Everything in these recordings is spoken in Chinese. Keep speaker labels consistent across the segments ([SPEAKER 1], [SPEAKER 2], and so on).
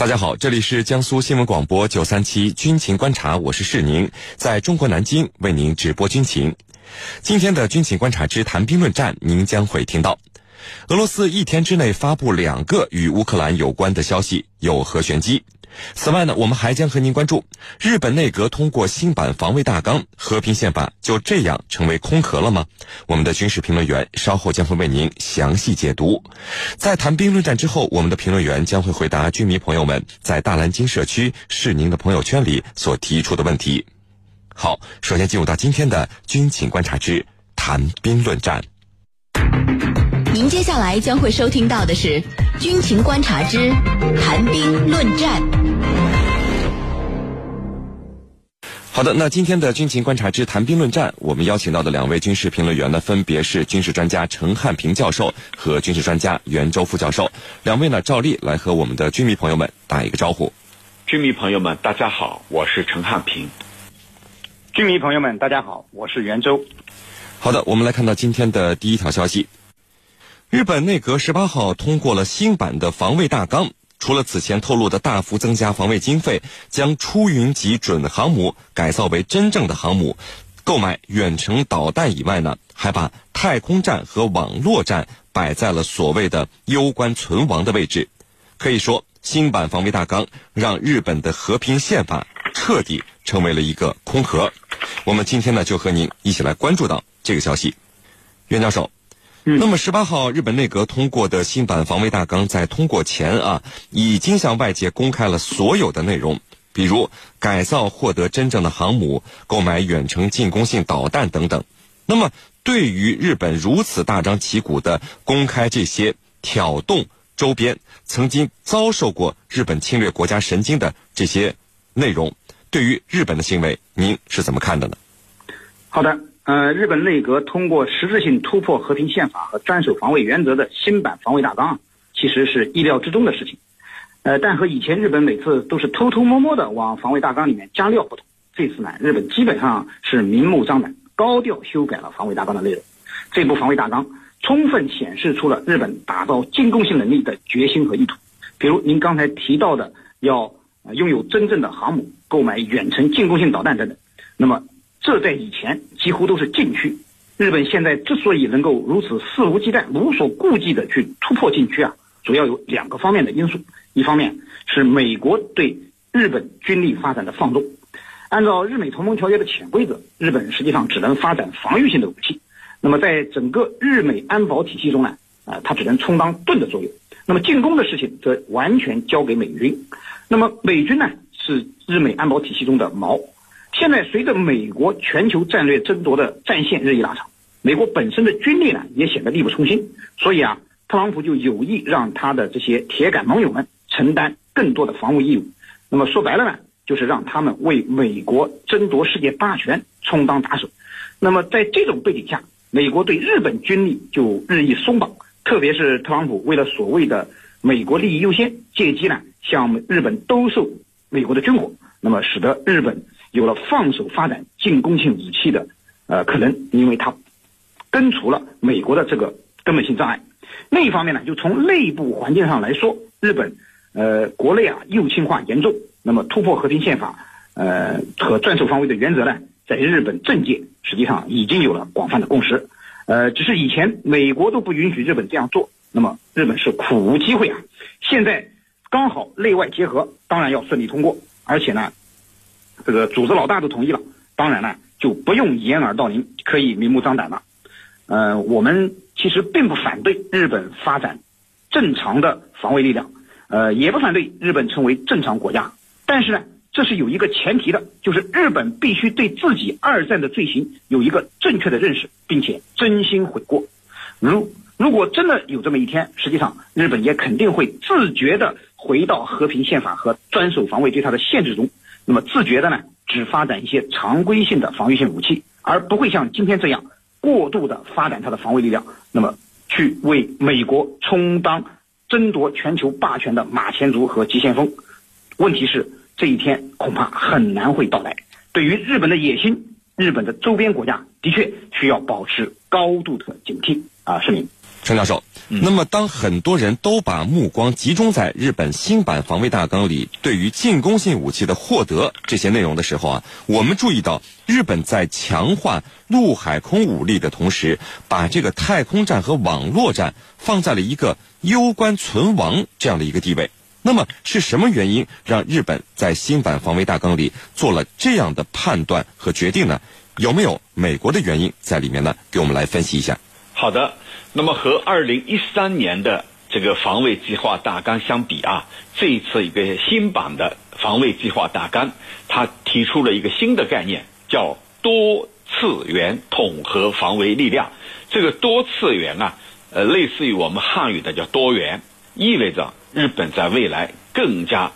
[SPEAKER 1] 大家好，这里是江苏新闻广播九三七军情观察，我是世宁，在中国南京为您直播军情。今天的军情观察之谈兵论战，您将会听到。俄罗斯一天之内发布两个与乌克兰有关的消息，有何玄机？此外呢，我们还将和您关注日本内阁通过新版防卫大纲，和平宪法就这样成为空壳了吗？我们的军事评论员稍后将会为您详细解读。在谈兵论战之后，我们的评论员将会回答军迷朋友们在大蓝鲸社区是您的朋友圈里所提出的问题。好，首先进入到今天的军情观察之谈兵论战。
[SPEAKER 2] 您接下来将会收听到的是《军情观察之谈兵论战》。
[SPEAKER 1] 好的，那今天的《军情观察之谈兵论战》，我们邀请到的两位军事评论员呢，分别是军事专家陈汉平教授和军事专家袁周副教授。两位呢，照例来和我们的军迷朋友们打一个招呼。
[SPEAKER 3] 军迷朋友们，大家好，我是陈汉平。
[SPEAKER 4] 军迷朋友们，大家好，我是袁周。
[SPEAKER 1] 好的，我们来看到今天的第一条消息。日本内阁十八号通过了新版的防卫大纲，除了此前透露的大幅增加防卫经费，将出云级准航母改造为真正的航母，购买远程导弹以外呢，还把太空战和网络战摆在了所谓的攸关存亡的位置。可以说，新版防卫大纲让日本的和平宪法彻底成为了一个空壳。我们今天呢，就和您一起来关注到这个消息，袁教授。那么，十八号日本内阁通过的新版防卫大纲，在通过前啊，已经向外界公开了所有的内容，比如改造获得真正的航母、购买远程进攻性导弹等等。那么，对于日本如此大张旗鼓的公开这些挑动周边曾经遭受过日本侵略国家神经的这些内容，对于日本的行为，您是怎么看的呢？
[SPEAKER 4] 好的。呃，日本内阁通过实质性突破和平宪法和专守防卫原则的新版防卫大纲，其实是意料之中的事情。呃，但和以前日本每次都是偷偷摸摸的往防卫大纲里面加料不同，这次呢，日本基本上是明目张胆、高调修改了防卫大纲的内容。这部防卫大纲充分显示出了日本打造进攻性能力的决心和意图。比如您刚才提到的，要拥有真正的航母、购买远程进攻性导弹等等，那么。这在以前几乎都是禁区。日本现在之所以能够如此肆无忌惮、无所顾忌的去突破禁区啊，主要有两个方面的因素。一方面是美国对日本军力发展的放纵。按照日美同盟条约的潜规则，日本实际上只能发展防御性的武器。那么在整个日美安保体系中呢，啊，它只能充当盾的作用。那么进攻的事情则完全交给美军。那么美军呢，是日美安保体系中的矛。现在随着美国全球战略争夺的战线日益拉长，美国本身的军力呢也显得力不从心，所以啊，特朗普就有意让他的这些铁杆盟友们承担更多的防务义务。那么说白了呢，就是让他们为美国争夺世界霸权充当打手。那么在这种背景下，美国对日本军力就日益松绑，特别是特朗普为了所谓的美国利益优先，借机呢向日本兜售美国的军火，那么使得日本。有了放手发展进攻性武器的，呃，可能，因为它根除了美国的这个根本性障碍。另一方面呢，就从内部环境上来说，日本，呃，国内啊右倾化严重。那么突破和平宪法，呃和专守防卫的原则呢，在日本政界实际上已经有了广泛的共识。呃，只是以前美国都不允许日本这样做，那么日本是苦无机会啊。现在刚好内外结合，当然要顺利通过，而且呢。这个组织老大都同意了，当然呢就不用掩耳盗铃，可以明目张胆了。呃，我们其实并不反对日本发展正常的防卫力量，呃，也不反对日本成为正常国家。但是呢，这是有一个前提的，就是日本必须对自己二战的罪行有一个正确的认识，并且真心悔过。如如果真的有这么一天，实际上日本也肯定会自觉的回到和平宪法和专守防卫对它的限制中。那么自觉的呢，只发展一些常规性的防御性武器，而不会像今天这样过度的发展它的防卫力量，那么去为美国充当争夺全球霸权的马前卒和急先锋。问题是这一天恐怕很难会到来。对于日本的野心，日本的周边国家的确需要保持高度的警惕。啊声明。
[SPEAKER 1] 陈教授，那么当很多人都把目光集中在日本新版防卫大纲里对于进攻性武器的获得这些内容的时候啊，我们注意到日本在强化陆海空武力的同时，把这个太空战和网络战放在了一个攸关存亡这样的一个地位。那么是什么原因让日本在新版防卫大纲里做了这样的判断和决定呢？有没有美国的原因在里面呢？给我们来分析一下。
[SPEAKER 3] 好的。那么和二零一三年的这个防卫计划大纲相比啊，这一次一个新版的防卫计划大纲，它提出了一个新的概念，叫多次元统合防卫力量。这个多次元啊，呃，类似于我们汉语的叫多元，意味着日本在未来更加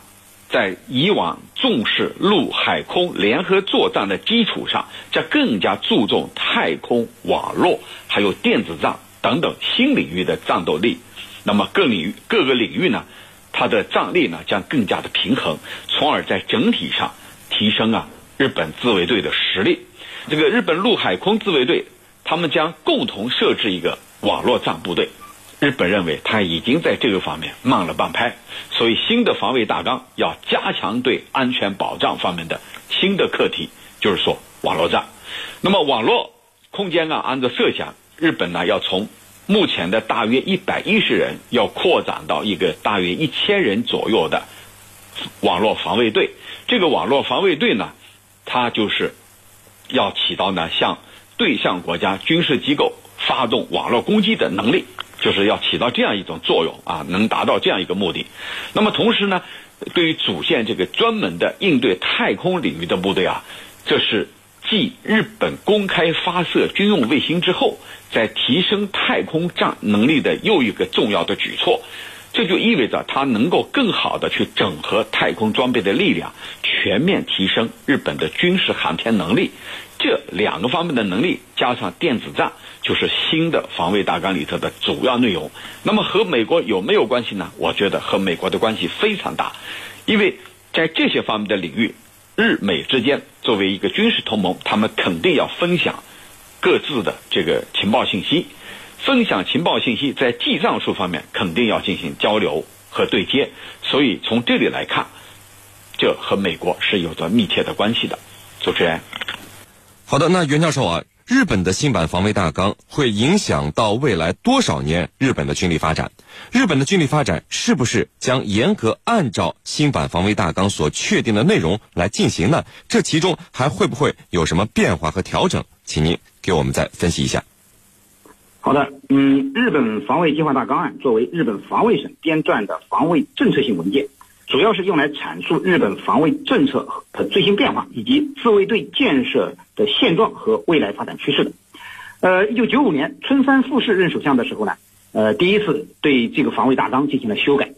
[SPEAKER 3] 在以往重视陆海空联合作战的基础上，将更加注重太空网络还有电子战。等等新领域的战斗力，那么各领域各个领域呢，它的战力呢将更加的平衡，从而在整体上提升啊日本自卫队的实力。这个日本陆海空自卫队，他们将共同设置一个网络战部队。日本认为他已经在这个方面慢了半拍，所以新的防卫大纲要加强对安全保障方面的新的课题，就是说网络战。那么网络空间啊，按照设想。日本呢，要从目前的大约一百一十人，要扩展到一个大约一千人左右的网络防卫队。这个网络防卫队呢，它就是要起到呢向对象国家军事机构发动网络攻击的能力，就是要起到这样一种作用啊，能达到这样一个目的。那么同时呢，对于主线这个专门的应对太空领域的部队啊，这是。继日本公开发射军用卫星之后，在提升太空战能力的又一个重要的举措，这就意味着它能够更好的去整合太空装备的力量，全面提升日本的军事航天能力。这两个方面的能力加上电子战，就是新的防卫大纲里头的主要内容。那么和美国有没有关系呢？我觉得和美国的关系非常大，因为在这些方面的领域。日美之间作为一个军事同盟，他们肯定要分享各自的这个情报信息，分享情报信息，在记账术方面肯定要进行交流和对接。所以从这里来看，这和美国是有着密切的关系的。主持人，
[SPEAKER 1] 好的，那袁教授啊。日本的新版防卫大纲会影响到未来多少年日本的军力发展？日本的军力发展是不是将严格按照新版防卫大纲所确定的内容来进行呢？这其中还会不会有什么变化和调整？请您给我们再分析一下。
[SPEAKER 4] 好的，嗯，日本防卫计划大纲案作为日本防卫省编撰的防卫政策性文件。主要是用来阐述日本防卫政策的最新变化，以及自卫队建设的现状和未来发展趋势的。呃，一九九五年春山富士任首相的时候呢，呃，第一次对这个防卫大纲进行了修改，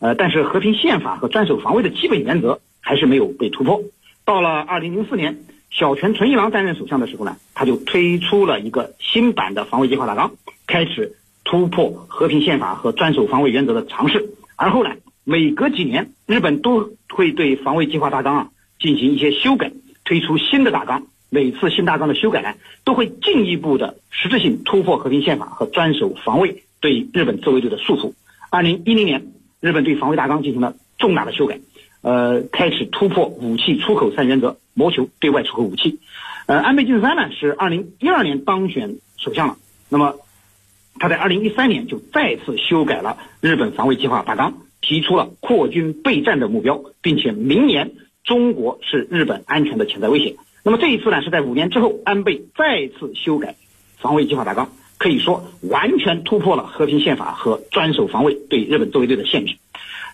[SPEAKER 4] 呃，但是和平宪法和专守防卫的基本原则还是没有被突破。到了二零零四年，小泉纯一郎担任首相的时候呢，他就推出了一个新版的防卫计划大纲，开始突破和平宪法和专守防卫原则的尝试。而后呢？每隔几年，日本都会对防卫计划大纲啊进行一些修改，推出新的大纲。每次新大纲的修改呢，都会进一步的实质性突破和平宪法和专守防卫对日本自卫队的束缚。二零一零年，日本对防卫大纲进行了重大的修改，呃，开始突破武器出口三原则，谋求对外出口武器。呃，安倍晋三呢是二零一二年当选首相了，那么他在二零一三年就再次修改了日本防卫计划大纲。提出了扩军备战的目标，并且明年中国是日本安全的潜在威胁。那么这一次呢，是在五年之后，安倍再次修改防卫计划大纲，可以说完全突破了和平宪法和专守防卫对日本自卫队的限制。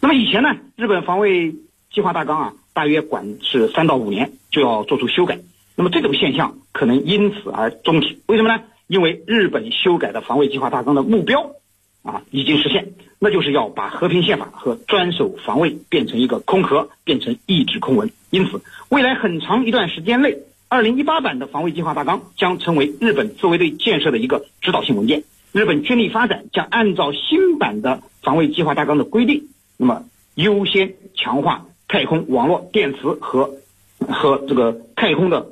[SPEAKER 4] 那么以前呢，日本防卫计划大纲啊，大约管是三到五年就要做出修改。那么这种现象可能因此而终止。为什么呢？因为日本修改的防卫计划大纲的目标。啊，已经实现，那就是要把和平宪法和专守防卫变成一个空壳，变成一纸空文。因此，未来很长一段时间内，二零一八版的防卫计划大纲将成为日本自卫队建设的一个指导性文件。日本军力发展将按照新版的防卫计划大纲的规定，那么优先强化太空网络、电磁和和这个太空的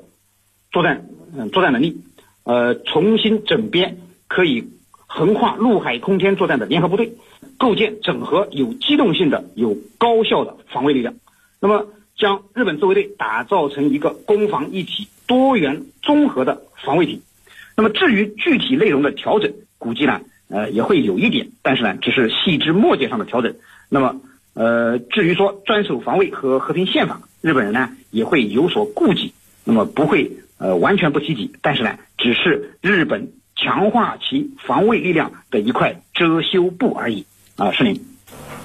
[SPEAKER 4] 作战嗯作战能力，呃，重新整编可以。横跨陆海空天作战的联合部队，构建整合有机动性的、有高效的防卫力量。那么，将日本自卫队打造成一个攻防一体、多元综合的防卫体。那么，至于具体内容的调整，估计呢，呃，也会有一点，但是呢，只是细枝末节上的调整。那么，呃，至于说专守防卫和和平宪法，日本人呢也会有所顾忌，那么不会呃完全不提及，但是呢，只是日本强化其防卫力量的一块遮羞布而已。啊，是您，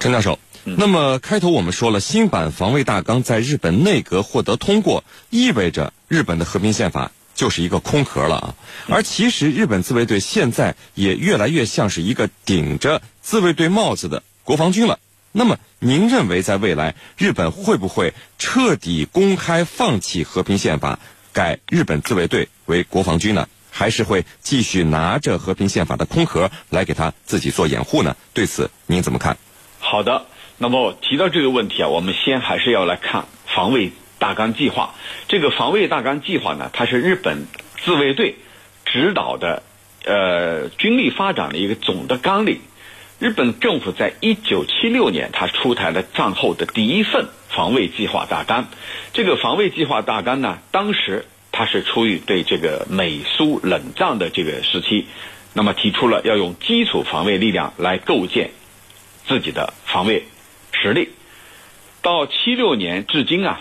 [SPEAKER 1] 陈教授。那么开头我们说了，新版防卫大纲在日本内阁获得通过，意味着日本的和平宪法就是一个空壳了啊。而其实日本自卫队现在也越来越像是一个顶着自卫队帽子的国防军了。那么您认为，在未来日本会不会彻底公开放弃和平宪法，改日本自卫队为国防军呢？还是会继续拿着和平宪法的空壳来给他自己做掩护呢？对此您怎么看？
[SPEAKER 3] 好的。那么提到这个问题啊，我们先还是要来看防卫大纲计划。这个防卫大纲计划呢，它是日本自卫队指导的呃军力发展的一个总的纲领。日本政府在一九七六年，它出台了战后的第一份防卫计划大纲。这个防卫计划大纲呢，当时它是出于对这个美苏冷战的这个时期，那么提出了要用基础防卫力量来构建自己的防卫。实力到七六年至今啊，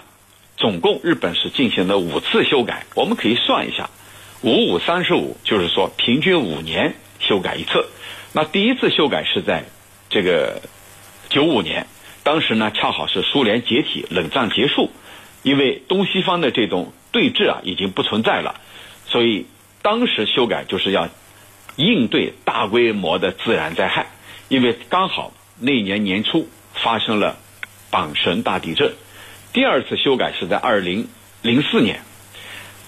[SPEAKER 3] 总共日本是进行了五次修改。我们可以算一下，五五三十五，就是说平均五年修改一次。那第一次修改是在这个九五年，当时呢恰好是苏联解体、冷战结束，因为东西方的这种对峙啊已经不存在了，所以当时修改就是要应对大规模的自然灾害，因为刚好那年年初。发生了阪神大地震，第二次修改是在二零零四年，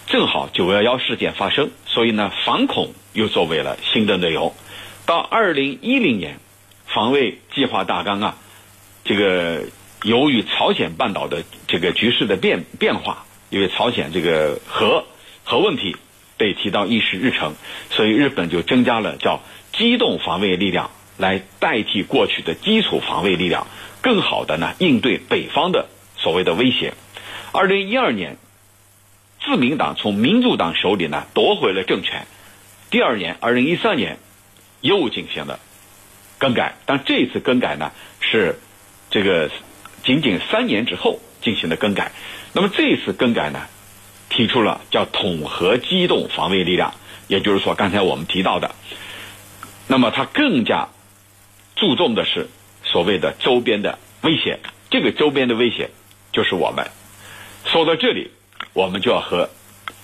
[SPEAKER 3] 正好九幺幺事件发生，所以呢，反恐又作为了新的内容。到二零一零年，防卫计划大纲啊，这个由于朝鲜半岛的这个局势的变变化，因为朝鲜这个核核问题被提到议事日程，所以日本就增加了叫机动防卫力量。来代替过去的基础防卫力量，更好的呢应对北方的所谓的威胁。二零一二年，自民党从民主党手里呢夺回了政权。第二年，二零一三年又进行了更改，但这次更改呢是这个仅仅三年之后进行的更改。那么这次更改呢，提出了叫统合机动防卫力量，也就是说刚才我们提到的，那么它更加。注重的是所谓的周边的威胁，这个周边的威胁就是我们。说到这里，我们就要和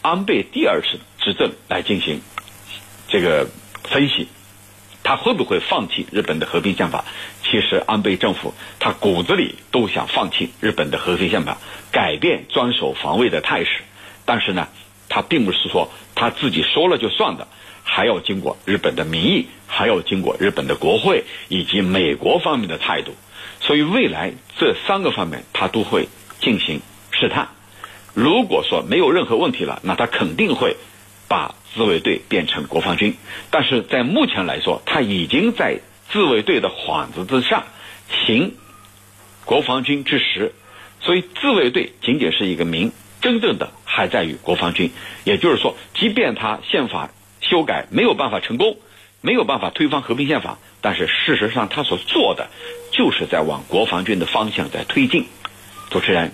[SPEAKER 3] 安倍第二次执政来进行这个分析，他会不会放弃日本的和平宪法？其实安倍政府他骨子里都想放弃日本的和平宪法，改变专守防卫的态势。但是呢，他并不是说他自己说了就算的。还要经过日本的民意，还要经过日本的国会以及美国方面的态度，所以未来这三个方面他都会进行试探。如果说没有任何问题了，那他肯定会把自卫队变成国防军。但是在目前来说，他已经在自卫队的幌子之下行国防军之实，所以自卫队仅仅是一个名，真正的还在于国防军。也就是说，即便他宪法。修改没有办法成功，没有办法推翻和平宪法，但是事实上他所做的就是在往国防军的方向在推进。主持人，